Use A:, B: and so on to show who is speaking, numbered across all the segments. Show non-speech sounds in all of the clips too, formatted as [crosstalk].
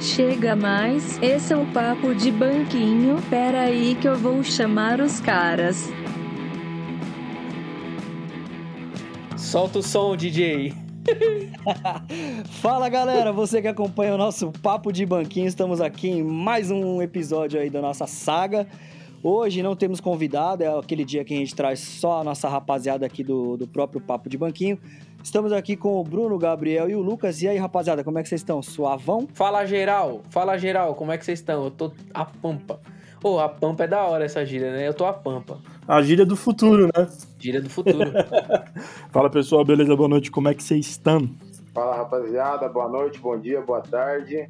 A: Chega mais, esse é um papo de banquinho. Pera aí que eu vou chamar os caras.
B: Solta o som, DJ. [laughs]
C: Fala galera, você que acompanha o nosso Papo de Banquinho, estamos aqui em mais um episódio aí da nossa saga. Hoje não temos convidado, é aquele dia que a gente traz só a nossa rapaziada aqui do, do próprio Papo de Banquinho. Estamos aqui com o Bruno, o Gabriel e o Lucas. E aí, rapaziada, como é que vocês estão? Suavão?
B: Fala geral, fala geral, como é que vocês estão? Eu tô a pampa. Ô, oh, a pampa é da hora essa gíria, né? Eu tô a pampa.
D: A gíria do futuro, né?
B: Gíria do futuro. [laughs]
D: Fala pessoal, beleza? Boa noite, como é que vocês estão?
E: Fala rapaziada, boa noite, bom dia, boa tarde.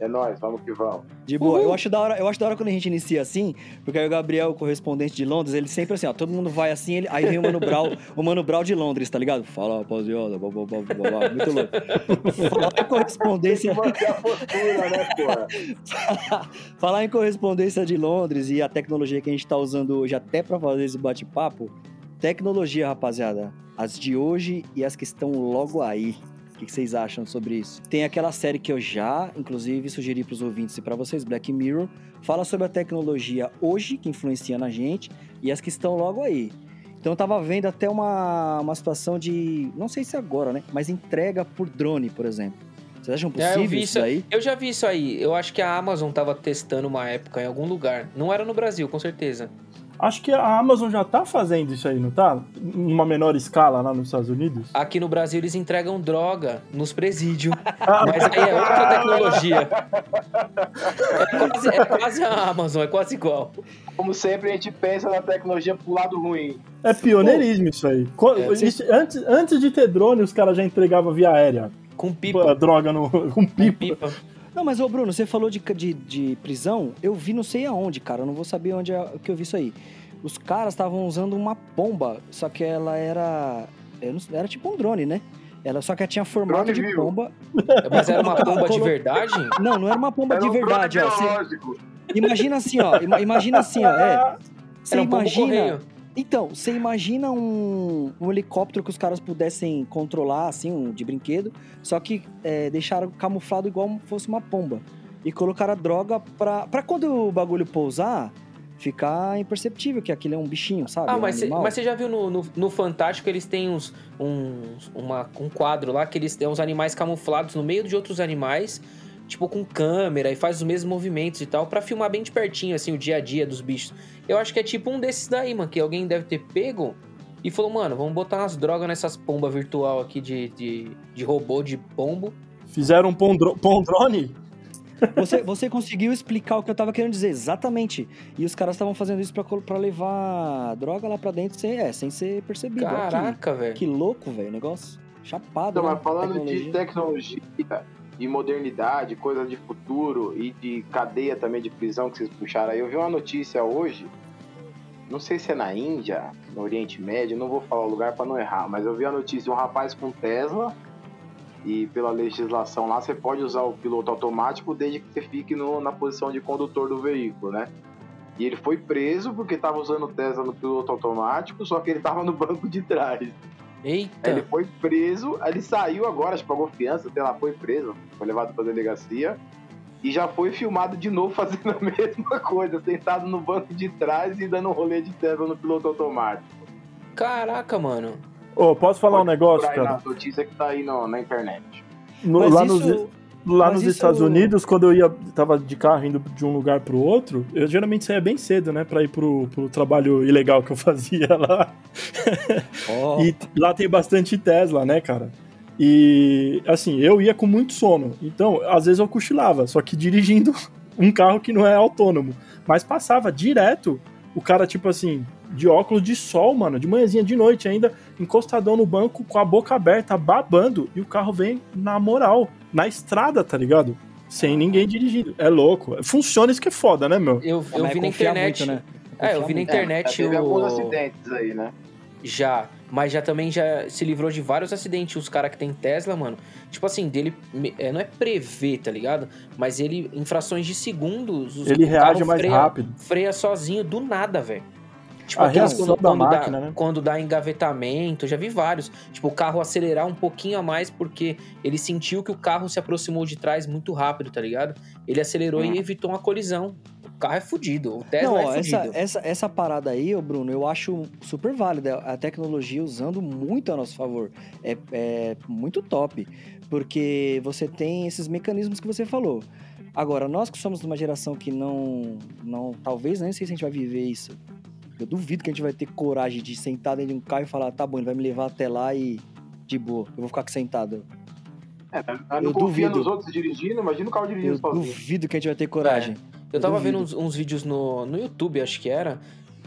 E: É nóis, vamos que vamos.
C: De boa. Eu acho, da hora, eu acho da hora quando a gente inicia assim, porque aí o Gabriel, o correspondente de Londres, ele sempre assim, ó, todo mundo vai assim, ele, aí vem o Mano Brau, o Mano Brau de Londres, tá ligado? Fala, rapaziada, blá, blá, blá, blá, blá, muito louco. Falar em correspondência...
E: postura, né, porra? [laughs]
C: Falar em correspondência de Londres e a tecnologia que a gente tá usando hoje até pra fazer esse bate-papo, tecnologia, rapaziada, as de hoje e as que estão logo aí. O que vocês acham sobre isso? Tem aquela série que eu já, inclusive, sugeri para os ouvintes e para vocês, Black Mirror, fala sobre a tecnologia hoje que influencia na gente e as que estão logo aí. Então eu tava vendo até uma, uma situação de, não sei se agora, né? Mas entrega por drone, por exemplo. Vocês acham possível é, eu vi isso, aí?
B: Eu já vi isso aí. Eu acho que a Amazon tava testando uma época em algum lugar. Não era no Brasil, com certeza.
D: Acho que a Amazon já tá fazendo isso aí, não tá? Numa menor escala lá nos Estados Unidos.
B: Aqui no Brasil eles entregam droga nos presídios. [laughs] mas aí é outra tecnologia. É quase, é quase, a Amazon, é quase igual.
E: Como sempre, a gente pensa na tecnologia pro lado ruim.
D: É pioneirismo Pô. isso aí. É, isso, antes, antes de ter drone, os caras já entregavam via aérea.
B: Com pipa.
D: Droga no, [laughs] com pipa. Com pipa.
C: Não, mas ô Bruno, você falou de, de, de, prisão, eu vi não sei aonde, cara, eu não vou saber onde é que eu vi isso aí. Os caras estavam usando uma pomba, só que ela era. Não, era tipo um drone, né? Ela, só que ela tinha formato drone de viu. pomba.
B: Mas era uma [laughs] pomba de verdade?
C: Não, não era uma pomba era de um verdade, ó. Você, imagina assim, ó. Imagina assim, ó. É, [laughs] você um imagina. Então, você imagina um, um, helicóptero que os caras pudessem controlar, assim, um, de brinquedo, só que é, deixaram camuflado igual fosse uma pomba. E colocaram a droga pra, pra quando o bagulho pousar, ficar imperceptível que aquilo é um bichinho, sabe?
B: Ah,
C: um
B: mas, cê, mas você já viu no, no, no, Fantástico eles têm uns, uns, uma, um quadro lá que eles têm uns animais camuflados no meio de outros animais tipo, com câmera e faz os mesmos movimentos e tal, para filmar bem de pertinho, assim, o dia a dia dos bichos. Eu acho que é tipo um desses daí, mano, que alguém deve ter pego e falou, mano, vamos botar umas drogas nessas pombas virtual aqui de, de, de robô de pombo.
D: Fizeram um pondro, pondrone?
C: Você, você conseguiu explicar o que eu tava querendo dizer, exatamente. E os caras estavam fazendo isso pra, levar droga lá pra dentro sem, é, sem ser percebido.
B: Caraca, velho.
C: Que louco, velho, o negócio chapado.
E: Não, né? mas falando tecnologia. de tecnologia, de modernidade, coisa de futuro e de cadeia também de prisão que vocês puxaram aí. Eu vi uma notícia hoje, não sei se é na Índia, no Oriente Médio, não vou falar o lugar para não errar, mas eu vi a notícia de um rapaz com Tesla e pela legislação lá você pode usar o piloto automático desde que você fique no, na posição de condutor do veículo, né? E ele foi preso porque estava usando Tesla no piloto automático, só que ele estava no banco de trás.
B: Eita!
E: Ele foi preso, ele saiu agora, acho que pagou fiança, sei lá, foi preso, foi levado pra delegacia e já foi filmado de novo [laughs] fazendo a mesma coisa, sentado no banco de trás e dando um rolê de Tesla no piloto automático.
B: Caraca, mano.
D: Ô, oh, posso falar Pode um negócio, cara?
E: Na notícia que tá aí no, na internet.
D: No, lá isso... nos, lá Mas nos isso... Estados Unidos, quando eu ia, tava de carro indo de um lugar pro outro, eu geralmente saía bem cedo, né, pra ir pro, pro trabalho ilegal que eu [laughs] fazia lá. Oh. e lá tem bastante Tesla, né, cara? E, assim, eu ia com muito sono. Então, às vezes eu cochilava, só que dirigindo [laughs] um carro que não é autônomo. Mas passava direto o cara, tipo assim, de óculos de sol, mano, de manhãzinha de noite ainda, encostadão no banco com a boca aberta, babando, e o carro vem na moral na estrada, tá ligado? Sem ninguém dirigindo. É louco. Funciona isso que é foda, né, meu?
B: Eu, eu vi na internet. Muito, né? É, eu vi na internet.
E: É, teve o... alguns acidentes aí, né?
B: Já. Mas já também já se livrou de vários acidentes. Os caras que tem Tesla, mano. Tipo assim, dele. É, não é prever, tá ligado? Mas ele, em frações de segundos.
D: ele reage mais
B: freia,
D: rápido.
B: Freia sozinho do nada, velho. Tipo,
D: A
B: aqueles quando,
D: da
B: quando
D: máquina,
B: dá,
D: né?
B: quando dá engavetamento, eu já vi vários. Tipo, o carro acelerar um pouquinho a mais porque ele sentiu que o carro se aproximou de trás muito rápido, tá ligado? Ele acelerou
E: Hum.
B: e evitou uma colisão. O carro é fudido, o Tesla
C: Não,
B: é
C: ó, essa,
B: fudido.
C: essa, essa parada aí, ô Bruno, eu acho super válida. A tecnologia usando muito a nosso favor. É, é muito top. Porque você tem esses mecanismos que você falou. Agora, nós que somos de uma geração que não. não talvez nem sei se a gente vai viver isso. Eu duvido que a gente vai ter coragem de sentar dentro de um carro e falar, tá bom, ele vai me levar até lá e. De boa, eu vou ficar aqui sentado.
E: É, não
C: Eu
E: confia
C: duvido.
E: nos outros dirigindo, imagina o carro dirigindo
C: Eu
E: sozinho.
C: duvido que a gente vai ter coragem.
B: Eu tava
C: duvido.
B: vendo uns, uns vídeos no, no YouTube, acho que era,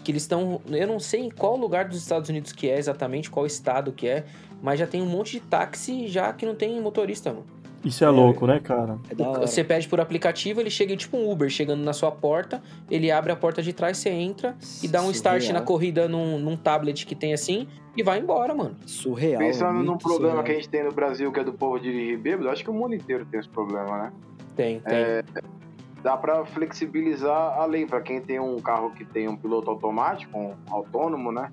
B: que eles estão. Eu não sei em qual lugar dos Estados Unidos que é exatamente, qual estado que é, mas já tem um monte de táxi já que não tem motorista, mano.
D: Isso é louco, né, cara?
C: É.
B: Você pede por aplicativo, ele chega tipo um Uber chegando na sua porta, ele abre a porta de trás, você entra e dá um start
C: Surreal.
B: na corrida num, num tablet que tem assim e vai embora, mano.
C: Surreal.
E: Pensando num problema
C: surreal.
E: que a gente tem no Brasil, que é do povo dirigir bêbado, acho que o mundo inteiro tem esse problema, né?
B: Tem, tem.
E: É, dá pra flexibilizar a lei para quem tem um carro que tem um piloto automático, um autônomo, né?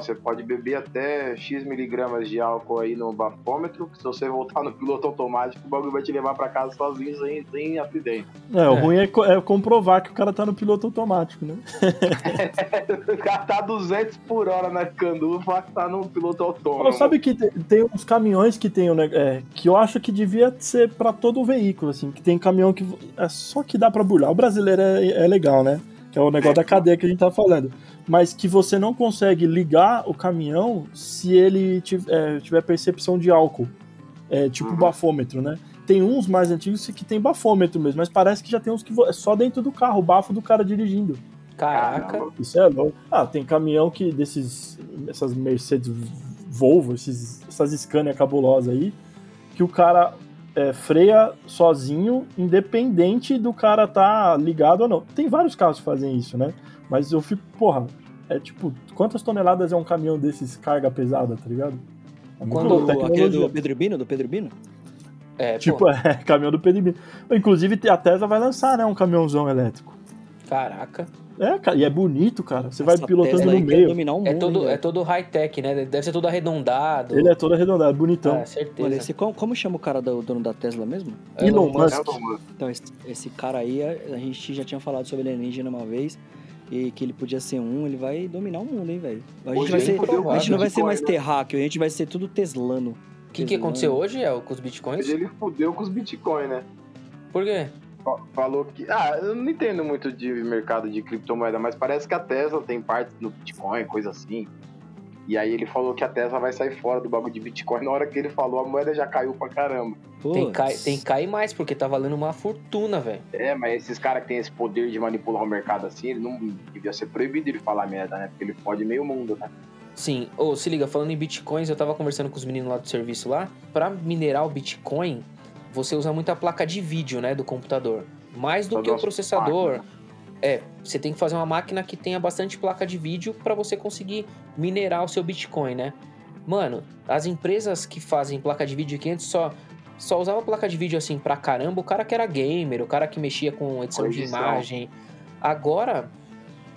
E: Você pode beber até X miligramas de álcool aí no bafômetro, que se você voltar no piloto automático, o bagulho vai te levar pra casa sozinho, sem, sem acidente.
D: É, o
B: É.
D: ruim é, co- é comprovar que o cara tá no piloto automático, né? [laughs]
E: o cara tá 200 por hora na Candu, fala que tá no piloto autônomo.
D: Ó, sabe que te- tem uns caminhões que tem, é, que eu acho que devia ser pra todo o veículo, assim, que tem caminhão que é só que dá pra burlar. O brasileiro é, é legal, né? Que é o negócio da cadeia que a gente tá falando. Mas que você não consegue ligar o caminhão se ele tiv- é, tiver percepção de álcool. É tipo
E: Uhum.
D: bafômetro, né? Tem uns mais antigos que tem bafômetro mesmo, mas parece que já tem uns que é só dentro do carro, o bafo do cara dirigindo.
B: Caraca.
D: Isso é louco. Ah, tem caminhão que desses. Essas Mercedes Volvo, esses, essas Scania cabulosas aí, que o cara é, freia sozinho, independente do cara tá ligado ou não. Tem vários carros que fazem isso, né? Mas eu fico, porra, é tipo, quantas toneladas é um caminhão desses carga pesada, tá ligado? É
B: Quando
C: aquele do Pedro Bino, do Pedro Bino?
B: É,
D: Tipo, [laughs] é, caminhão do Pedro Inclusive, a Tesla vai lançar, né, um caminhãozão elétrico.
B: caraca.
D: É, cara, e é bonito, cara. Você vai
C: Essa
D: pilotando
C: Tesla
D: no meio.
C: dominar o mundo,
B: É todo, é todo high-tech, né? Deve ser todo arredondado.
D: Ele é todo arredondado, bonitão.
B: É, certeza.
C: Olha, esse, como, como chama o cara do dono da Tesla mesmo?
D: Elon
B: Elon
D: Musk.
C: Então, esse, esse cara aí, a, gente já tinha falado sobre alienígena uma vez. E que ele podia ser um, ele vai dominar o mundo, hein, velho? A gente, vai
E: ele
C: ser, a gente não vai ser mais
E: né?
C: terráqueo, a gente vai ser tudo teslano.
B: O que, que aconteceu hoje, El, com os bitcoins?
E: Ele fudeu com os Bitcoin, né?
B: Por quê?
E: Fa- Falou que. Ah, eu não entendo muito de mercado de criptomoeda, mas parece que a Tesla tem parte no Bitcoin, coisa assim. E aí ele falou que a Tesla vai sair fora do bagulho de Bitcoin. [laughs] Na hora que ele falou, a moeda já caiu pra caramba.
B: Tem,
C: Putz.
B: cai, tem que cair mais, porque tá valendo uma fortuna, velho.
E: É, mas esses caras que têm esse poder de manipular o mercado assim, ele não devia ser proibido ele falar merda, né? Porque ele pode meio mundo, né?
B: Sim. Ô, se liga, falando em bitcoins, eu tava conversando com os meninos lá do serviço lá. Pra minerar o bitcoin, você usa muita placa de vídeo, né, do computador. Mais do que o processador.
E: máquinas.
B: É, você tem que fazer uma máquina que tenha bastante placa de vídeo pra você conseguir minerar o seu Bitcoin, né? Mano, as empresas que fazem placa de vídeo que antes só só usava placa de vídeo assim pra caramba, o cara que era gamer, o cara que mexia com edição de imagem. Agora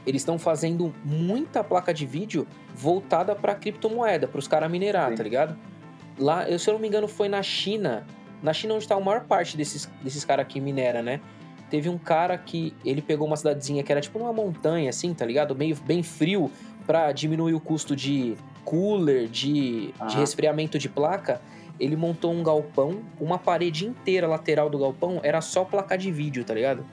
B: eles estão fazendo muita placa de vídeo voltada pra criptomoeda, pros caras minerar,
E: Sim.
B: tá ligado? Lá, eu, se eu não me engano, foi na China. Na China onde tá a maior parte desses, desses caras que minera, né? Teve um cara que ele pegou uma cidadezinha que era tipo numa montanha, assim, tá ligado? Meio bem frio, pra diminuir o custo de cooler, de, de
E: Aham.
B: resfriamento de placa. Ele montou um galpão, uma parede inteira lateral do galpão era só placa de vídeo, tá ligado?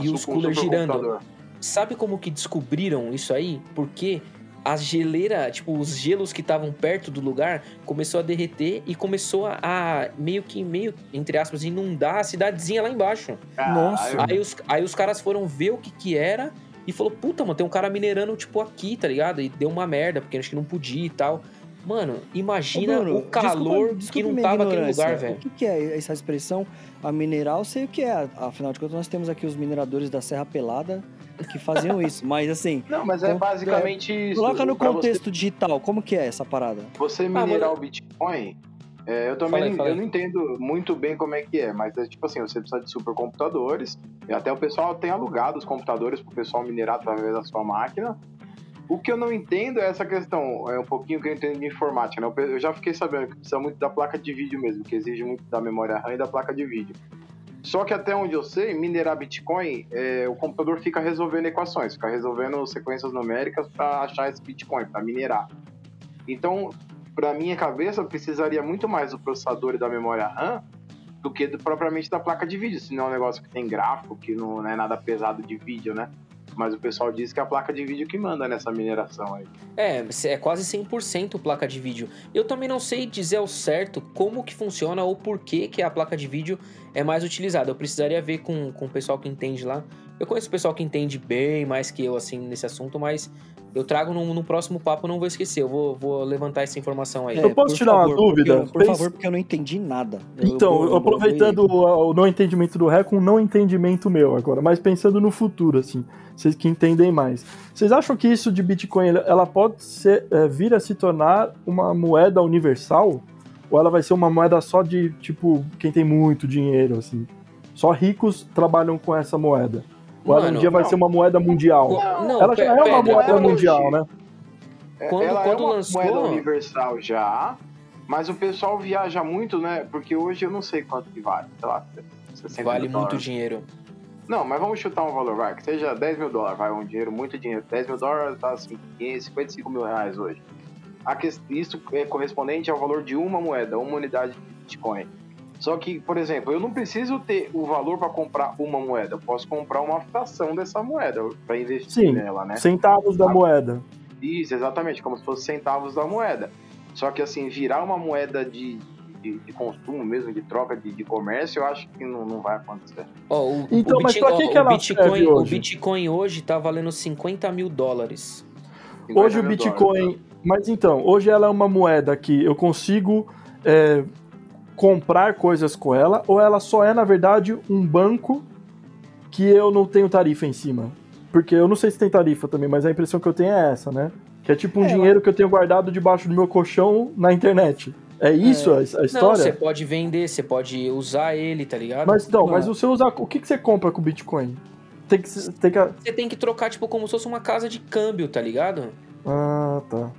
B: E os coolers girando. Sabe como que descobriram isso aí? Porque as geleiras, tipo, os gelos que estavam perto do lugar começou a derreter e começou a, a meio que, meio, entre aspas, inundar a cidadezinha lá embaixo.
D: Nossa.
B: Aí os, aí os caras foram ver o que que era e falou, puta, mano, tem um cara minerando, tipo, aqui, tá ligado? E deu uma merda, porque acho que não podia e tal. Mano, imagina
C: Ô, Bruno,
B: o calor
C: desculpa- desculpa
B: que não tava aquele lugar, velho.
C: O que, que é essa expressão? A mineral, eu sei o que é. Afinal de contas, nós temos aqui os mineradores da Serra Pelada que faziam isso. [laughs] Mas assim,
E: Não, mas é basicamente isso.
C: coloca no contexto digital, como que é essa parada?
E: Você, você
B: Ah,
E: minerar
B: mas-
E: o Bitcoin, é, eu também não,
B: fala
E: eu não entendo muito bem como é que é, mas é tipo assim, você precisa de supercomputadores, e até o pessoal tem alugado os computadores pro pessoal minerar através da sua máquina. O que eu não entendo é essa questão, é um pouquinho que eu entendo de informática, né? Eu já fiquei sabendo que precisa muito da placa de vídeo mesmo, que exige muito da memória RAM e da placa de vídeo. Só que até onde eu sei, minerar Bitcoin, é, o computador fica resolvendo equações, fica resolvendo sequências numéricas para achar esse Bitcoin, para minerar. Então, para minha cabeça, precisaria muito mais do processador e da memória RAM do que do, propriamente da placa de vídeo, se não é um negócio que tem gráfico, que não é nada pesado de vídeo, né? Mas o pessoal diz que é a placa de vídeo que manda nessa mineração aí.
B: É, é quase 100% placa de vídeo. Eu também não sei dizer ao certo como que funciona ou por que, que a placa de vídeo é mais utilizada. Eu precisaria ver com, com o pessoal que entende lá. Eu conheço o pessoal que entende bem mais que eu, assim, nesse assunto, mas eu trago no, no próximo papo, não vou esquecer. Eu vou, vou levantar essa informação aí.
D: É, eu posso tirar
C: favor,
D: uma dúvida?
C: Porque, por favor, porque eu não entendi nada.
D: Então, eu, aproveitando o, o, não entendimento do Ré com um não entendimento meu agora, mas pensando no futuro, assim, vocês que entendem mais. Vocês acham que isso de Bitcoin, ela pode ser, é, vir a se tornar uma moeda universal? Ou ela vai ser uma moeda só de, tipo, quem tem muito dinheiro, assim? Só ricos trabalham com essa moeda. Ou ela um dia vai não. ser uma moeda mundial?
E: Não,
D: não ela já é uma moeda mundial, né?
E: Quando, ela quando é uma lançou... moeda universal já, mas o pessoal viaja muito, né? Porque hoje eu não sei quanto que vale, sei lá,
B: Vale muito dinheiro.
E: Não, mas vamos chutar um valor, vai, que seja 10 mil dólares, vai, um dinheiro, muito dinheiro. 10 mil dólares tá assim, 55 mil reais hoje. Isso é correspondente ao valor de uma moeda, uma unidade de Bitcoin. Só que, por exemplo, eu não preciso ter o valor para comprar uma moeda. Eu posso comprar uma fração dessa moeda para investir
D: Sim,
E: nela, né?
D: Centavos da moeda.
E: Isso, exatamente, como se fosse centavos da moeda. Só que assim, virar uma moeda de, de, de consumo mesmo, de troca de, de, comércio, eu acho que não, não vai acontecer.
B: Oh, o,
D: então,
B: o
D: mas pra que, que ela
B: Bitcoin,
D: hoje?
B: O Bitcoin hoje tá valendo 50 mil dólares.
D: Hoje o Bitcoin. Dólares, então. Mas então, hoje ela é uma moeda que eu consigo. É, comprar coisas com ela, ou ela só é, na verdade, um banco que eu não tenho tarifa em cima? Porque eu não sei se tem tarifa também, mas a impressão que eu tenho é essa, né? Que é tipo um é, dinheiro que eu tenho guardado debaixo do meu colchão na internet. É isso é. a, história? Não,
B: você pode vender, você pode usar ele, tá ligado?
D: Mas então, mas você usa. O que, que você compra com Bitcoin? Tem que, tem que...
B: Você tem que trocar, tipo, como se fosse uma casa de câmbio, tá ligado?
D: Ah, tá.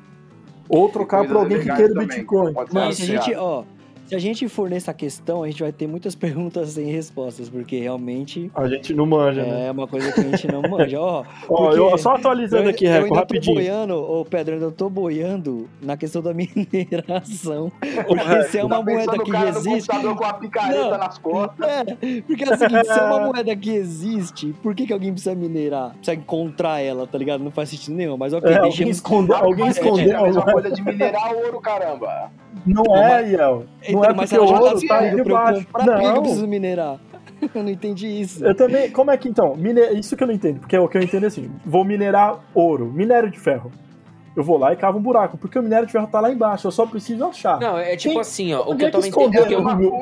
D: Ou trocar pra alguém que queira Bitcoin.
C: Mas a gente, ó, se a gente for nessa questão, a gente vai ter muitas [laughs] perguntas sem respostas, porque realmente.
D: A gente não manja,
C: é
D: né?
C: É uma coisa que a gente não manja. Ó, [laughs]
D: Ó eu só atualizando eu, aqui, Reco, rapidinho.
C: Eu boiando, ô Pedro, eu ainda tô boiando na questão da [laughs] mineração. Porque se é uma
E: tá
C: moeda que
E: cara
C: existe.
E: com a picareta não, nas costas.
C: É, porque é o seguinte, se é uma moeda que existe, por que, que alguém precisa minerar? Precisa encontrar ela, tá ligado? Não faz sentido nenhum. Mas ok,
D: é, alguém esconder, alguém esconder
E: é a mesma coisa de minerar ouro, caramba.
D: Não é, Iel. Não é porque o ouro tá aí debaixo.
C: Pra não. que eu preciso minerar? [laughs] Eu não entendi isso.
D: Eu também. Como é que então? Mine... Isso que eu não entendo. Porque o que eu entendo é assim: vou minerar ouro, minério de ferro. Eu vou lá e cavo um buraco, porque o minério de ferro tá lá embaixo, eu só preciso achar.
B: Não, é tipo
D: Tem...
B: assim, ó. O que
D: é
B: eu tava
D: entendendo.
B: Eu...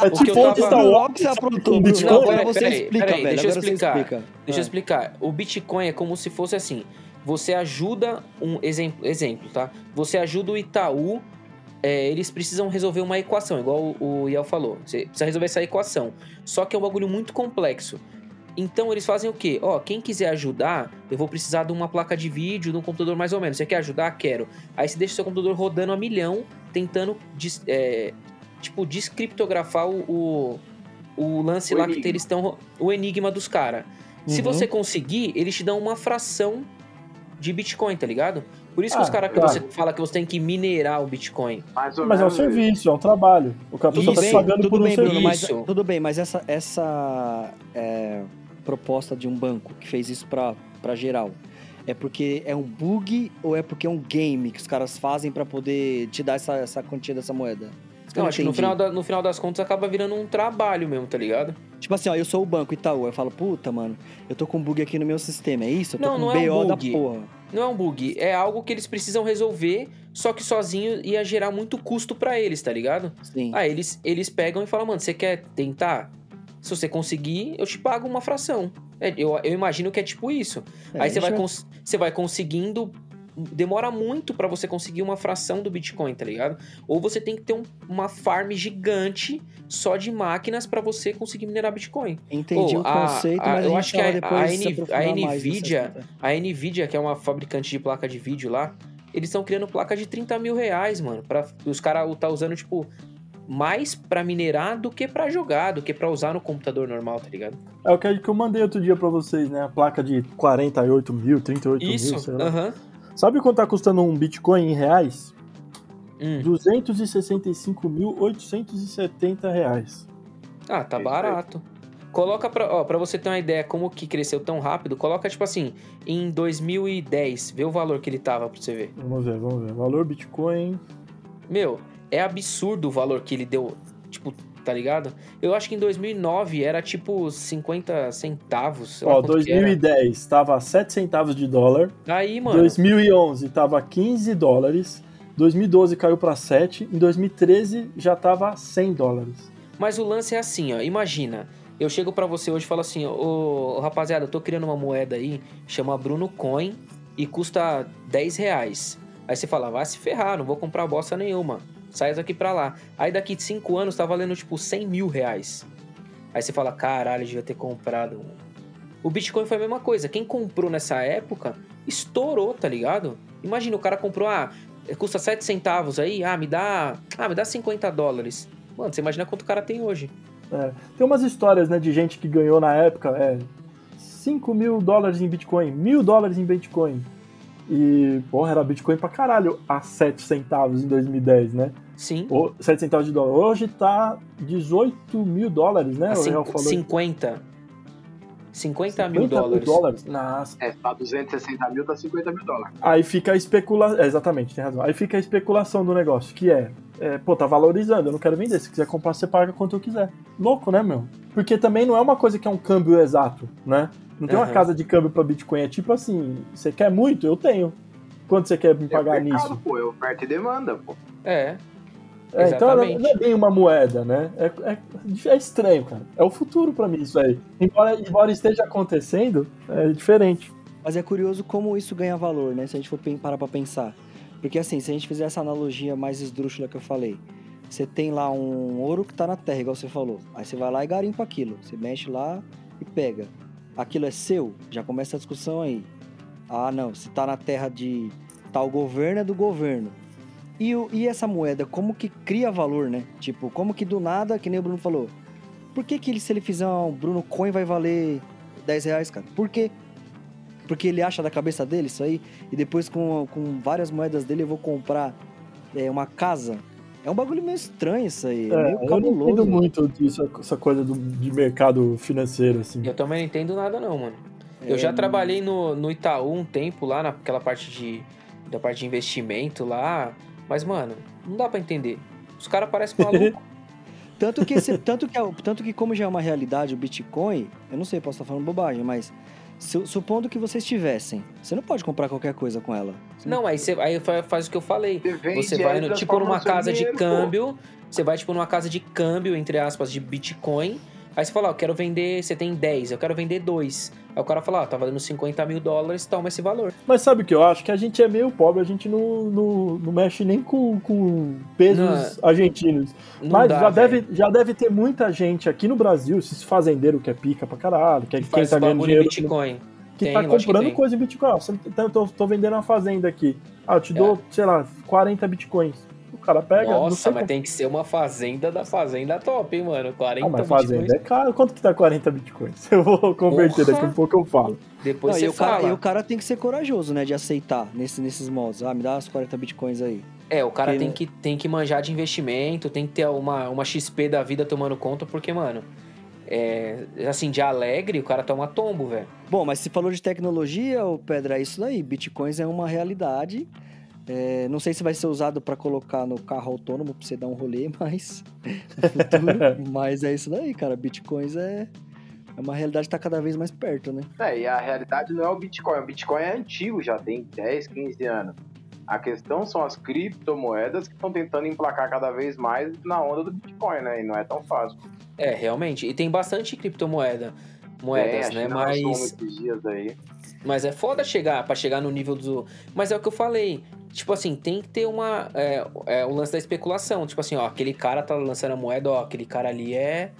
D: É tipo onde está o óculos
C: você aprontou.
D: Bitcoin.
C: Não, agora você explica, velho.
B: Deixa eu explicar.
C: Explica.
B: Deixa eu
C: é.
B: explicar. O Bitcoin é como se fosse assim. Você ajuda um exemplo, exemplo tá? Você ajuda o Itaú é, eles precisam resolver uma equação, igual o, o Iel falou. Você precisa resolver essa equação. Só que é um bagulho muito complexo. Então eles fazem o quê? Ó, quem quiser ajudar, eu vou precisar de uma placa de vídeo, de um computador mais ou menos. Você quer ajudar? Quero. Aí você deixa o seu computador rodando a milhão, tentando, é, tipo, descriptografar o, o, o lance
E: o
B: lá
E: enigma.
B: que eles estão. O enigma dos caras. Uhum. Se você conseguir, eles te dão uma fração de Bitcoin, tá ligado? Por isso que
D: Ah,
B: os caras que
D: claro.
B: você fala que você tem que minerar o Bitcoin.
D: Mas é um serviço, é um trabalho. O cara
B: Isso,
D: tá pagando
C: tudo
D: por um
C: bem,
D: serviço.
C: mas, tudo bem, mas essa, essa é, proposta de um banco que fez isso pra, pra geral, é porque é um bug ou é porque é um game que os caras fazem pra poder te dar essa, essa quantia dessa moeda? Que eu
B: Não, acho que no final, da- no final das contas acaba virando um trabalho mesmo, tá ligado?
C: Tipo assim, ó, eu sou o banco Itaú, eu falo, puta, mano, eu tô com um bug aqui no meu sistema, é isso? Eu tô
B: Não,
C: com
B: não
C: um
B: é um
C: BO da
B: bug.
C: porra.
B: Não é um bug, é algo que eles precisam resolver, só que sozinho ia gerar muito custo pra eles, tá ligado?
C: Sim.
B: Aí eles, eles pegam e falam, mano, você quer tentar? Se você conseguir, eu te pago uma fração. É, eu, eu imagino que é tipo isso.
C: É,
B: Aí você vai, cons- você vai conseguindo demora muito para você conseguir uma fração do Bitcoin, tá ligado? Ou você tem que ter um, uma farm gigante só de máquinas para você conseguir minerar Bitcoin.
C: Entendi
B: Pô,
C: o
B: a-
C: conceito,
B: a-
C: mas
B: eu
C: a
B: acho que a- a N- a Nvidia-. A Nvidia, que é uma fabricante de placa de vídeo lá, eles estão criando placa de 30 mil reais, mano. Pra, os caras tá usando, tipo, mais pra minerar do que pra jogar, do que pra usar no computador normal, tá ligado?
D: É o que que eu mandei outro dia pra vocês, né? A placa de 48 mil, 38 mil,
B: Isso,
D: sei lá.
B: aham.
D: Sabe quanto tá custando um Bitcoin em reais?
B: Hum.
D: 265.870 reais.
B: Ah, tá barato. Coloca pra, ó, pra você ter uma ideia como que cresceu tão rápido, coloca tipo assim, em 2010, vê o valor que ele tava pra você ver.
D: Vamos ver, vamos ver. Valor Bitcoin.
B: Meu, é absurdo o valor que ele deu, tá ligado? Eu acho que em 2009 era tipo 50 centavos,
D: Ó,
B: quanto que era.
D: 2010 tava 7 centavos de dólar.
B: Aí, mano,
D: 2011 tava 15 dólares. 2012 caiu pra 7. Em 2013 já tava 100 dólares.
B: mas o lance é assim, ó, imagina, eu chego pra você hoje e falo assim, ô, ô, rapaziada, eu tô criando uma moeda aí, chama Bruno Coin e custa 10 reais. Aí você fala, vai se ferrar, não vou comprar bosta nenhuma. Sai daqui pra lá. Aí daqui de 5 anos tá valendo tipo 100 mil reais. Aí você fala, caralho, devia ter comprado. mano." O Bitcoin foi a mesma coisa. Quem comprou nessa época estourou, tá ligado? Imagina, o cara comprou, ah, custa 7 centavos aí, ah, me dá. Ah, me dá 50 dólares. Mano, você imagina quanto o cara tem hoje.
D: Tem umas histórias, né, de gente que ganhou na época, é, 5 mil dólares em Bitcoin, mil dólares em Bitcoin. E, porra, era Bitcoin pra caralho a 7 centavos em 2010, né?
B: Sim.
D: Ou 7 centavos de dólar. Hoje tá 18 mil dólares, né?
B: A
D: O Real
B: cinco-
D: falou.
B: 50. 50 mil
D: 50
B: dólares.
D: Nossa.
E: É, tá 260 mil, tá 50 mil dólares.
D: Aí fica a especulação. exatamente, tem razão. Aí fica a especulação do negócio, que é, é, pô, tá valorizando, eu não quero vender. Se quiser comprar, você paga quanto eu quiser. Louco, né, meu? Porque também não é uma coisa que é um câmbio exato, né? Não tem uma
B: Aham.
D: casa de câmbio pra Bitcoin. É tipo assim, você quer muito? Eu tenho. Quanto você quer me pagar
E: é mercado,
D: nisso?
E: pô, é oferta e demanda, pô.
B: É.
D: É, então não
B: Exatamente.
D: não é bem uma moeda, né? É, é, é estranho, cara. É o futuro pra mim isso aí. Embora, embora esteja acontecendo, é diferente.
C: Mas é curioso como isso ganha valor, né? Se a gente for parar pra pensar. Porque assim, se a gente fizer essa analogia mais esdrúxula que eu falei, você tem lá um ouro que tá na terra, igual você falou. Aí você vai lá e garimpa aquilo. Você mexe lá e pega. Aquilo é seu? Já começa a discussão aí. Ah, não. Se tá na terra de tal governo, é do governo. E, e essa moeda, como que cria valor, né? Tipo, como que do nada, que nem o Bruno falou. Por que, que ele, se ele fizer um Bruno Coin vai valer 10 reais, cara? Por quê? Porque ele acha da cabeça dele isso aí, e depois com, com várias moedas dele eu vou comprar é, uma casa. É um bagulho meio estranho isso aí, é,
D: É,
C: meio
D: eu não
C: cabuloso.
D: entendo muito disso, essa coisa do, de mercado financeiro, assim.
B: Eu também não entendo nada, não, mano. Eu
C: É,
B: já trabalhei no, no Itaú um tempo lá, naquela parte de. Da parte de investimento lá. Mas, mano, não dá pra entender. Os caras parecem malucos. [laughs]
C: Tanto que, esse- tanto, que, é tanto que como já é uma realidade o Bitcoin, eu não sei, posso estar falando bobagem, mas su- supondo que vocês tivessem, você não pode comprar qualquer coisa com ela. Você
B: não, aí, você, aí fa- faz o que eu falei.
E: Você
B: vai, no, tipo, numa casa de
E: dinheiro, pô.
B: câmbio. Você vai, tipo, numa casa de câmbio, entre aspas, de Bitcoin. Aí você fala, ó, eu quero vender. Você tem 10, eu quero vender 2. Aí o cara fala, ó, tá valendo 50 mil dólares, toma esse valor.
D: Mas sabe o que eu acho? Que a gente é meio pobre, a gente não, não, não mexe nem com, com pesos argentinos.
B: Não
D: Mas
B: dá,
D: já, deve, já deve ter muita gente aqui no Brasil, esses fazendeiros que é pica pra caralho, que é
B: Que
D: quem tá ganhando dinheiro,
B: Bitcoin.
D: que
B: Tem,
D: tá
B: que
D: comprando
B: tem.
D: coisa em Bitcoin. Ó, você- eu tô, tô vendendo uma fazenda aqui. Ah, eu te dou, sei lá, 40 Bitcoins. O cara pega, não
B: Nossa,
D: sei
B: mas
D: como-
B: tem que ser uma fazenda da fazenda top, hein, mano? 40
D: Ah, mas fazenda
B: bitcoins.
D: é caro. Quanto que tá 40 bitcoins? [laughs] Eu vou converter,
B: Porra!
D: daqui a pouco eu falo.
B: Depois
C: Não,
B: você
C: e, o cara,
B: fala.
C: e o cara tem que ser corajoso, né, de aceitar nesse, nesses modos. Ah, me dá as 40 bitcoins aí.
B: É, o cara tem que, tem que manjar de investimento, tem que ter uma, uma XP da vida tomando conta, porque, mano, é, assim, de alegre, o cara toma tombo, velho.
C: Bom, mas se falou de tecnologia, ô Pedra, é isso daí. Bitcoins é uma realidade. É, não sei se vai ser usado para colocar no carro autônomo pra você dar um rolê, [laughs] mas no futuro. [laughs] mas é isso daí, cara. Bitcoins é, é uma realidade que tá cada vez mais perto, né?
E: É, e a realidade não é o Bitcoin. O Bitcoin é antigo, já tem 10, 15 anos. A questão são as criptomoedas que estão tentando emplacar cada vez mais na onda do Bitcoin, né? E não é tão fácil.
B: É, realmente. E tem bastante criptomoeda. Moedas,
E: É,
B: né? Mas.
E: esses dias aí.
B: Mas é foda chegar para chegar no nível do. Mas é o que eu falei. Tipo assim, tem que ter uma. É, é o lance da especulação. Tipo assim, ó, aquele cara tá lançando a moeda, ó, aquele cara ali é.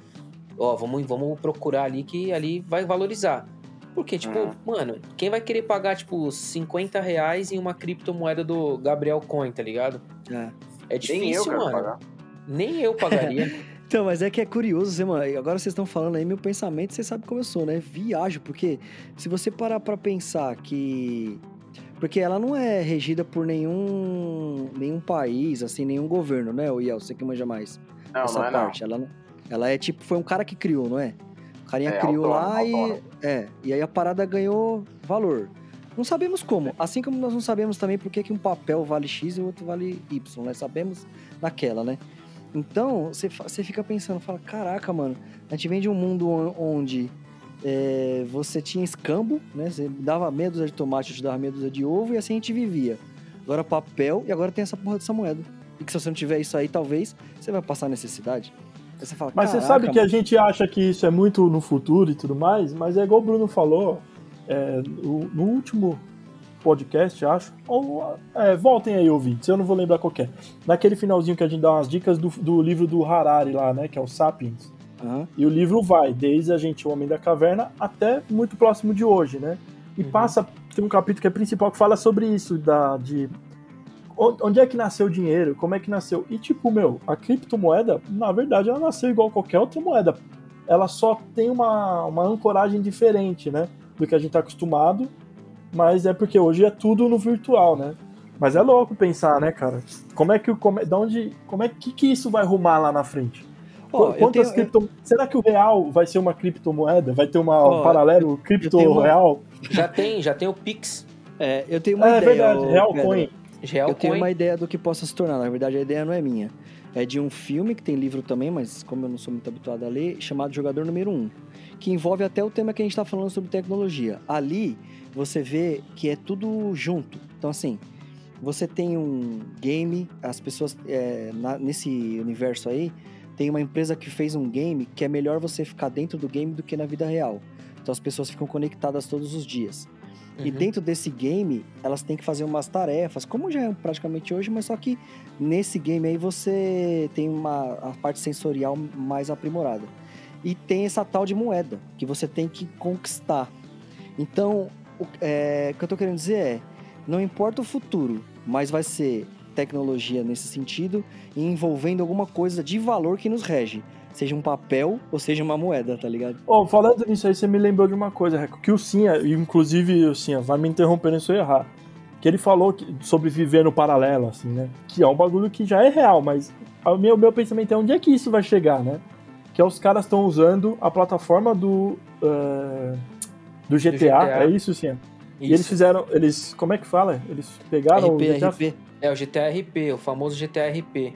B: Ó, vamos, vamos procurar ali que ali vai valorizar. Porque, tipo,
E: Uhum.
B: mano, quem vai querer pagar, tipo, 50 reais em uma criptomoeda do Gabriel Coin, tá ligado?
C: É.
B: É
E: Nem eu
B: difícil,
E: quero
B: mano.
E: pagar.
B: Nem eu pagaria. [laughs]
C: Então, mas é que é curioso, você, mano, agora vocês estão falando aí, meu pensamento, você sabe como eu sou, né? Viajo, porque se você parar pra pensar que... Porque ela não é regida por nenhum, nenhum país, assim, nenhum governo, né, o Iel? Você que manja mais
E: Não,
C: essa
E: não é
C: parte. Ela, não- ela é tipo, foi um cara que criou, não é? O carinha
E: É,
C: criou lá
E: autônomo,
C: e...
E: autônomo.
C: É, e aí a parada ganhou valor. Não sabemos como. Assim como nós não sabemos também por que que um papel vale X e o outro vale Y, né? Sabemos naquela, né? Então, você você fica pensando, fala, caraca, mano, a gente vem de um mundo on- onde é, você tinha escambo, né? Você dava meia dúzia de tomate, eu te dava meia dúzia de ovo e assim a gente vivia. Agora papel e agora tem essa porra dessa moeda. E que se você não tiver isso aí, talvez, você vai passar necessidade. Aí você fala,
D: Mas você
C: "Caraca,
D: sabe que a
C: mano."
D: gente acha que isso é muito no futuro e tudo mais, mas é igual o Bruno falou, é, no, no último podcast, acho. Ou, é, voltem aí, ouvintes, eu não vou lembrar qual que é. Naquele finalzinho que a gente dá umas dicas do, do livro do Harari lá, né? Que é o Sapiens.
C: Aham.
D: E o livro vai desde a gente, o Homem da Caverna, até muito próximo de hoje, né? E
B: Uhum.
D: passa, tem um capítulo que é principal que fala sobre isso, da, de on- onde é que nasceu o dinheiro, como é que nasceu. E tipo, meu, a criptomoeda, na verdade, ela nasceu igual qualquer outra moeda. Ela só tem uma, uma ancoragem diferente, né? Do que a gente tá acostumado, mas é porque hoje é tudo no virtual, né? Mas é louco pensar, né, cara? Como é que o. Como, é- da onde, como é que, que isso vai rumar lá na frente?
C: Eu
D: Quantas
C: tenho-
D: cripto... Será que o real vai ser uma criptomoeda? Vai ter uma,
C: Ó,
D: um paralelo cripto
C: uma-
D: real?
B: já tem, já tem o Pix.
C: É, eu tenho uma
D: É
C: ideia.
D: verdade,
C: ô,
D: real coin.
B: Real
C: eu tenho
B: Coin.
C: uma ideia do que possa se tornar. Na verdade, a ideia não é minha. É de um filme que tem livro também, mas como eu não sou muito habituado a ler, chamado Jogador Número 1, que envolve até o tema que a gente está falando sobre tecnologia. Ali, você vê que é tudo junto. Então, assim, você tem um game, as pessoas é, na- nesse universo aí, tem uma empresa que fez um game que é melhor você ficar dentro do game do que na vida real. Então, as pessoas ficam conectadas todos os dias. E
B: Uhum.
C: dentro desse game, elas têm que fazer umas tarefas, como já é praticamente hoje, mas só que nesse game aí você tem uma a parte sensorial mais aprimorada. E tem essa tal de moeda que você tem que conquistar. Então, o, é, que eu tô querendo dizer é, não importa o futuro, mas vai ser tecnologia nesse sentido envolvendo alguma coisa de valor que nos rege. Seja um papel ou seja uma moeda, tá ligado?
D: Ó, falando nisso aí, você me lembrou de uma coisa, Reco, que o Sinha, e inclusive o Sinha, vai me interrompendo se eu errar. Que ele falou que- sobre viver no paralelo, assim, né? Que é um bagulho que já é real, mas o meu, meu pensamento é onde é que isso vai chegar, né? Que é os caras estão usando a plataforma do. eh, do GTA,
B: GTA.
D: é isso? E
B: Isso.
D: eles fizeram. Eles. Como é que fala? Eles pegaram o
C: RP,
D: GTA
C: RP.
B: É o GTRP, o famoso GTRP.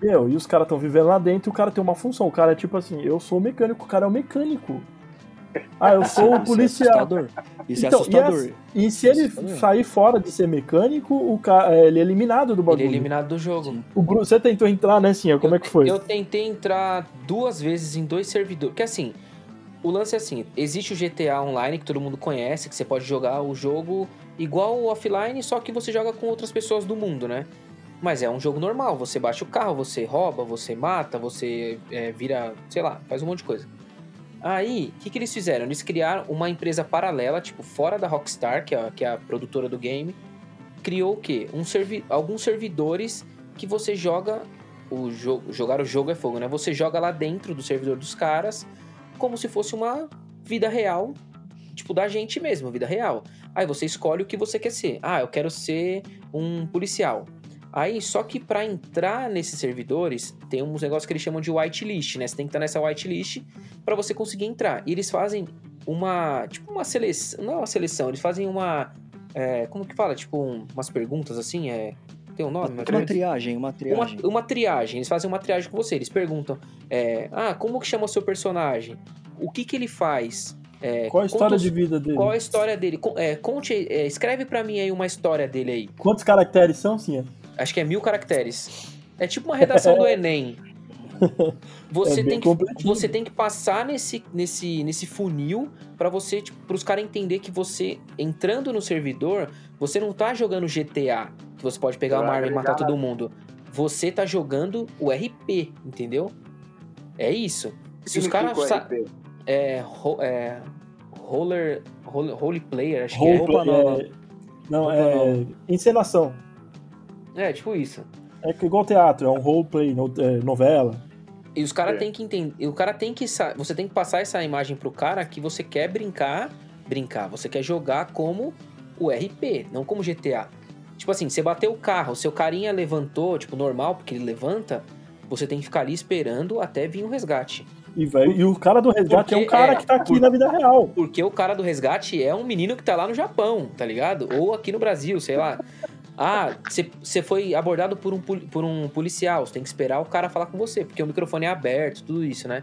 D: Meu, e os caras estão vivendo lá dentro e o cara tem uma função. O cara é tipo assim, eu sou o mecânico, o cara é o mecânico. Ah, eu [laughs] sou o
C: Isso é
D: policial.
C: assustador. Isso
D: Então,
C: é assustador.
D: E, e se ele
C: Assustador.
D: sair fora de ser mecânico, o cara, ele é eliminado do
B: Ele
D: bagulho.
B: é eliminado do jogo.
C: Sim.
D: O Gru- você tentou entrar, né, Sim? Como é que foi?
B: Eu tentei entrar duas vezes em dois servidores. Porque assim, o lance é assim: existe o GTA Online que todo mundo conhece, que você pode jogar o jogo igual o offline, só que você joga com outras pessoas do mundo, né? Mas é um jogo normal, você baixa o carro, você rouba, você mata, você é, vira, sei lá, faz um monte de coisa. Aí, o que, que eles fizeram? Eles criaram uma empresa paralela, tipo, fora da Rockstar, que é, a- que é a produtora do game. Criou o quê? Um servi alguns servidores que você joga o jogo. Jogar o jogo é fogo, né? Você joga lá dentro do servidor dos caras como se fosse uma vida real, tipo, da gente mesmo, vida real. Aí você escolhe o que você quer ser. Ah, eu quero ser um policial. Aí, só que para entrar nesses servidores, tem uns negócios que eles chamam de whitelist, né? Você tem que estar nessa whitelist para você conseguir entrar. E eles fazem uma, tipo, uma seleção, não é uma seleção, eles fazem uma, é, como que fala? Tipo, um- umas perguntas assim, é, tem um nome?
C: Uma,
B: mais ou menos?
C: triagem, uma
B: uma,
C: triagem.
B: uma triagem. Eles fazem uma triagem com você. Eles perguntam: é, Ah, como que chama o seu personagem? O que que ele faz? É,
D: Qual a história
B: os-
D: de vida dele?
B: Qual a história dele? É, conte, é, escreve pra mim aí uma história dele aí.
D: Quantos caracteres são, Sim?
B: Acho que é mil caracteres. É tipo uma redação do [laughs] Enem. [laughs] Você,
D: É
B: tem, que, você tem que passar nesse, nesse, nesse funil pra você, tipo, pros caras entender que você, entrando no servidor, você não tá jogando GTA, que você pode pegar uma arma e matar todo mundo. Você tá jogando o RP, entendeu? É isso. Se os caras. É, ro- é. Roller. Roller, role player, acho que é.
C: Roupa
D: Roupa,
C: nova.
D: é... Não,
C: Roupa
D: é encenação.
B: É, tipo isso.
D: É que igual teatro, é um roleplay, no- é, novela.
B: E os caras
E: É.
B: têm que entender. O cara tem que. Você tem que passar essa imagem pro cara que você quer brincar. Brincar. Você quer jogar como o RP, não como GTA. Tipo assim, você bateu o carro, seu carinha levantou, tipo, normal, porque ele levanta. Você tem que ficar ali esperando até vir o resgate.
D: E, vai, e o cara do resgate é um
B: Porque
D: cara
B: é,
D: que tá aqui
B: por-
D: na vida real.
B: Porque o cara do resgate é um menino que tá lá no Japão, tá ligado? Ou aqui no Brasil, sei lá. Ah, você foi abordado por um, por um policial, você tem que esperar o cara falar com você, porque o microfone é aberto, tudo isso, né?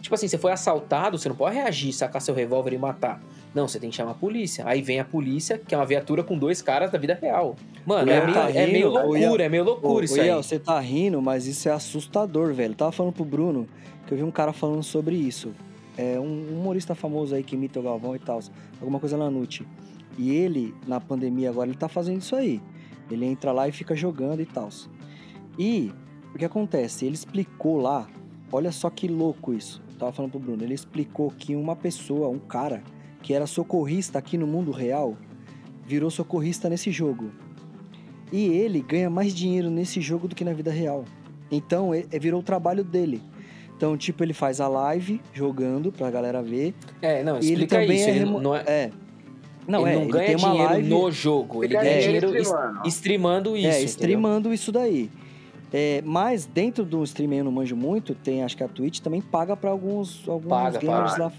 B: Tipo assim, você foi assaltado, você não pode reagir, sacar seu revólver e matar. Não, você tem que chamar a polícia. Aí vem a polícia, que é uma viatura com dois caras da vida real. Mano,
C: O
B: é
C: Ian
B: meio,
C: tá
B: é meio
C: rindo, o Ian-
B: loucura, é meio loucura isso
C: ô,
B: aí.
C: Iel, você tá rindo, mas isso é assustador, velho. Eu tava falando pro Bruno que eu vi um cara falando sobre isso. É um humorista famoso aí que imita o Galvão e tal. Alguma coisa na Nute. E ele, na pandemia agora, ele tá fazendo isso aí. Ele entra lá e fica jogando e tal. E o que acontece? Ele explicou lá, olha só que louco isso. Eu tava falando pro Bruno, ele explicou que uma pessoa, um cara, que era socorrista aqui no mundo real, virou socorrista nesse jogo. E ele ganha mais dinheiro nesse jogo do que na vida real. Então, virou o trabalho dele. Então, tipo, ele faz a live jogando pra galera ver.
B: É, não,
C: E ele
B: explica
C: também
B: isso.
C: é, remo-
B: não é,
C: é. Não,
B: ele
C: é,
B: não
C: ele
B: ganha
C: uma
B: dinheiro
C: live
B: no jogo, ele ganha dinheiro
E: streamando.
B: streamando isso.
C: é,
B: entendeu?
C: streamando isso daí. É, mas dentro do streaming eu não manjo muito, tem acho que a Twitch também paga pra alguns, alguns
B: Paga,
C: gamers
E: paga.
C: lá.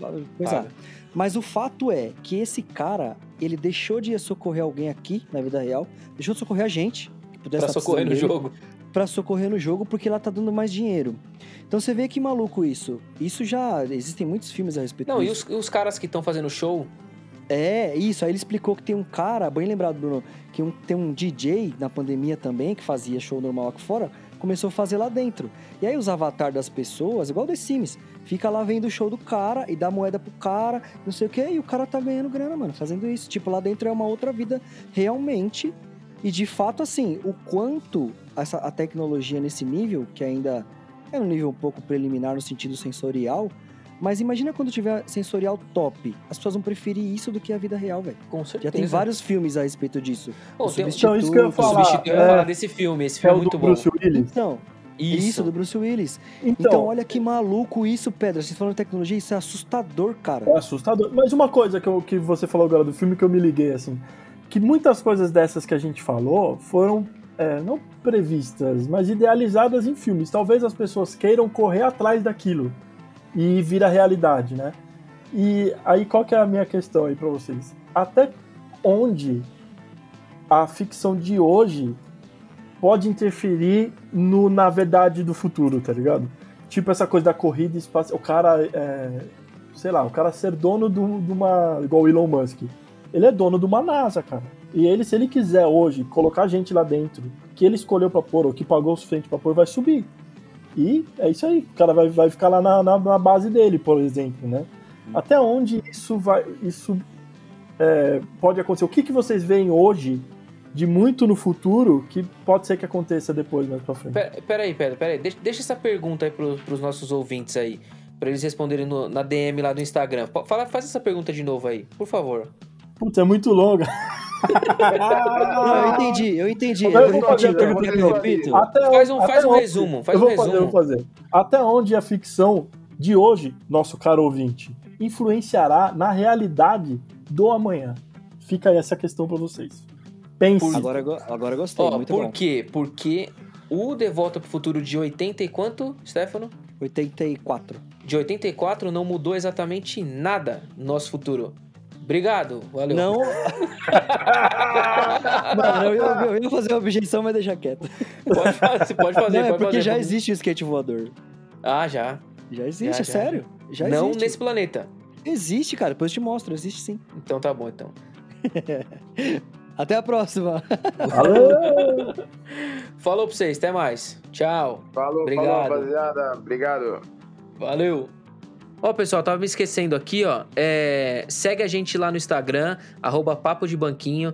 B: Paga.
C: Mas o fato é que esse cara, ele deixou de socorrer alguém aqui na vida real, deixou de socorrer a gente, que pudesse
B: Pra socorrer no
C: dele,
B: jogo.
C: pra socorrer no jogo porque lá tá dando mais dinheiro. Então você vê que maluco isso. Isso já existem muitos filmes a respeito
B: Não, e
C: disso.
B: os, os caras que estão fazendo show,
C: É, isso. Aí ele explicou que tem um cara, bem lembrado, Bruno, que um- tem um DJ na pandemia também, que fazia show normal aqui fora, começou a fazer lá dentro. E aí os avatar das pessoas, igual The Sims, fica lá vendo o show do cara e dá moeda pro cara, não sei o que, e o cara tá ganhando grana, mano, fazendo isso. Tipo, lá dentro é uma outra vida realmente. E de fato, assim, o quanto essa, a tecnologia nesse nível, que ainda é um nível um pouco preliminar no sentido sensorial, mas imagina quando tiver sensorial top. As pessoas vão preferir isso do que a vida real, velho.
B: com certeza.
C: Já tem vários filmes a respeito disso.
B: Pô,
C: O
B: tem,
D: Então, isso que eu ia
B: o
D: falar.
B: substituto, eu ia
D: é,
B: falar desse filme, esse
D: é
B: filme é
D: o
B: muito
D: do
B: bom.
D: Bruce Willis.
C: Então, isso.
B: Isso.
C: do Bruce Willis.
D: Então,
C: Então, olha que maluco isso, Pedra. Vocês falando de tecnologia, isso é assustador, cara.
D: É assustador. Mas uma coisa que, eu- que você falou agora do filme que eu me liguei, assim, que muitas coisas dessas que a gente falou foram é, não previstas, mas idealizadas em filmes. Talvez as pessoas queiram correr atrás daquilo e vira realidade, né? E aí qual que é a minha questão aí pra vocês? Até onde a ficção de hoje pode interferir no, na verdade do futuro, tá ligado? Tipo essa coisa da corrida espacial. O cara é, sei lá, o cara ser dono do- de uma. igual o Elon Musk. Ele é dono de uma NASA, cara. E ele, se ele quiser hoje colocar gente lá dentro, que ele escolheu pra pôr, ou que pagou o suficiente pra pôr, vai subir. E é isso aí. O cara vai, vai ficar lá na, na, na base dele, por exemplo, né? Até onde isso vai. Isso é, pode acontecer? O que, que vocês veem hoje de muito no futuro que pode ser que aconteça depois, mais pra frente?
B: Pera, pera aí, Pedro, pera aí. Deixa, deixa essa pergunta aí pros, pros nossos ouvintes aí. Pra eles responderem no- na DM lá do Instagram. Fala, faz essa pergunta de novo aí, por favor.
D: Putz, é muito longa. [laughs]
C: Não, eu entendi, eu entendi. Eu
D: Eu
C: a
D: fazer,
C: pergunta
E: eu
C: repito.
D: Até
B: Faz um-
D: até
B: faz um
D: onde-
B: resumo, faz
D: eu
B: um
D: vou fazer, eu
B: resumo.
D: vou fazer. Até onde a ficção de hoje, nosso caro ouvinte, influenciará na realidade do amanhã? Fica aí essa questão pra vocês. Pense.
C: Agora, agora gostei,
B: Ó,
C: muito
B: por
C: bom.
B: quê? Porque o De Volta pro Futuro de 80 e quanto, Stefano?
C: 84.
B: De 84 não mudou exatamente nada no nosso futuro. Obrigado, valeu.
C: Não. [laughs] Mano, eu, eu- eu ia fazer uma objeção, mas deixa quieto.
B: Pode fazer, pode fazer,
C: Não, é
B: pode
C: porque
B: fazer.
C: já existe o skate voador.
B: Ah, já.
C: Já existe,
B: Já,
C: é
B: já,
C: sério. Já
B: não
C: existe.
B: nesse planeta.
C: Existe, cara. Depois eu te mostro, existe sim.
B: Então tá bom, então. [laughs]
C: Até a próxima.
D: Valeu! [laughs]
B: Falou pra vocês, até mais. Tchau.
E: Falou,
B: Obrigado.
E: falou, rapaziada. Obrigado.
B: Valeu. Ó, pessoal, tava me esquecendo aqui, ó. É, segue a gente lá no Instagram, arroba Papo de Banquinho.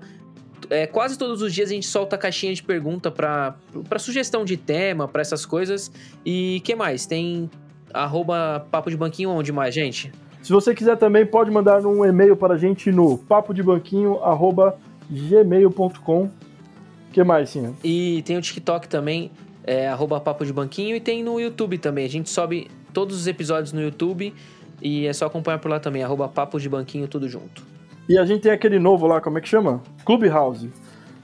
B: É, quase todos os dias a gente solta a caixinha de pergunta pra, pra sugestão de tema, pra essas coisas. E que mais? Tem arroba Papo de Banquinho onde mais, gente?
D: Se você quiser também, pode mandar um e-mail para a gente no papodebanquinho.gmail.com. O que mais, sim?
B: E tem o TikTok também, é arroba Papo de Banquinho. E tem no YouTube também. A gente sobe todos os episódios no YouTube. E é só acompanhar por lá também, arroba Papo de Banquinho, tudo junto.
D: E a gente tem aquele novo lá, como é que chama? Clubhouse.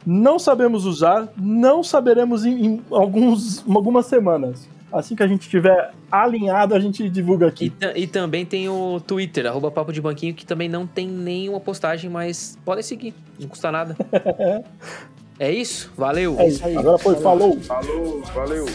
D: Não sabemos usar, não saberemos em, em alguns, algumas semanas. Assim que a gente tiver alinhado, a gente divulga
B: E,
D: aqui.
B: ta- e também tem o Twitter, arroba Papo de Banquinho, que também não tem nenhuma postagem, mas podem seguir, não custa nada. [laughs] é isso? Valeu!
D: É isso aí. Agora foi, falou.
E: Falou, valeu.